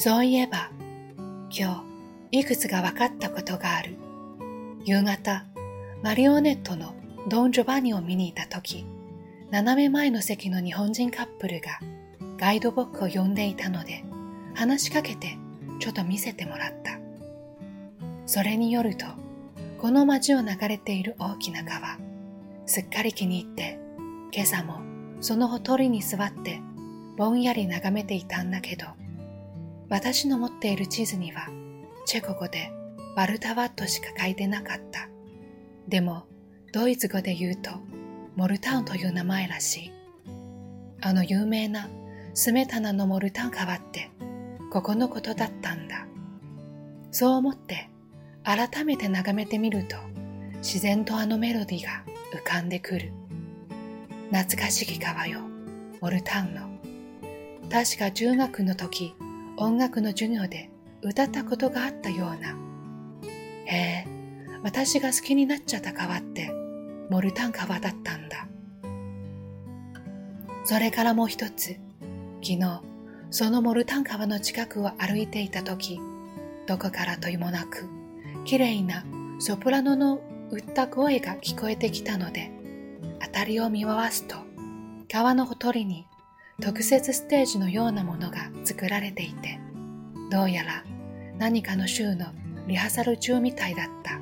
そういえば、今日いくつか分かったことがある。夕方、マリオネットのドン・ジョバニを見に行った時、斜め前の席の日本人カップルがガイドブックを読んでいたので、話しかけてちょっと見せてもらった。それによると、この街を流れている大きな川、すっかり気に入って、今朝もそのほとりに座ってぼんやり眺めていたんだけど、私の持っている地図にはチェコ語でバルタワットしか書いてなかった。でも、ドイツ語で言うと、モルタウンという名前らしい。あの有名なスメタナのモルタン川って、ここのことだったんだ。そう思って、改めて眺めてみると、自然とあのメロディが浮かんでくる。懐かしき川よ、モルタウンの。確か中学の時、音楽の授業で歌ったことがあったような。へえ、私が好きになっちゃった川ってモルタン川だったんだ。それからもう一つ、昨日、そのモルタン川の近くを歩いていた時、どこからといもなく、綺麗なソプラノの歌声が聞こえてきたので、辺りを見回すと、川のほとりに特設ステージのようなものが作られていて、どうやら何かの週のリハーサル中みたいだった。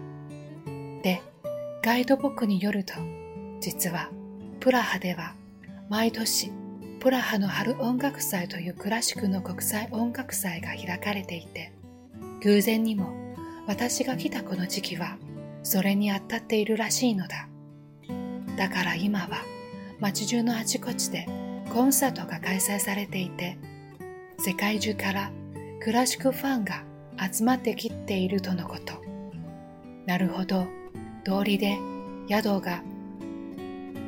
で、ガイドブックによると、実はプラハでは毎年プラハの春音楽祭というクラシックの国際音楽祭が開かれていて、偶然にも私が来たこの時期はそれに当たっているらしいのだ。だから今は街中のあちこちでコンサートが開催されていて、世界中からクラシックファンが集まってきているとのこと。なるほど、通りで宿が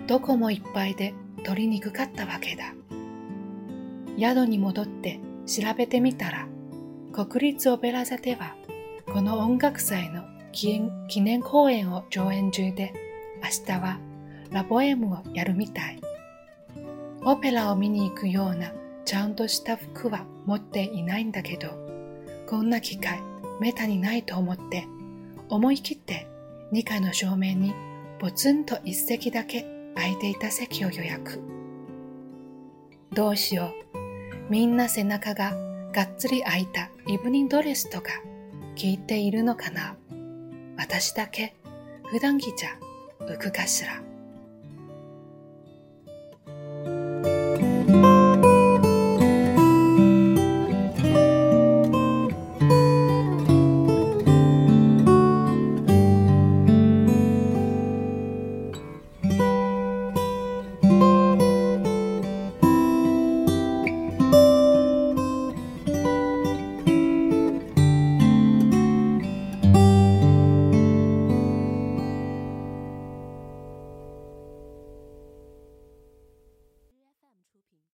どこもいっぱいで取りにくかったわけだ。宿に戻って調べてみたら、国立オペラ座ではこの音楽祭の記念公演を上演中で、明日はラボエムをやるみたい。オペラを見に行くようなちゃんとした服は持っていないんだけど、こんな機会めたにないと思って思い切って2階の正面にポツンと一席だけ空いていた席を予約。どうしよう。みんな背中ががっつり開いたイブニンドレスとか聞いているのかな私だけ普段着じゃ浮くかしら。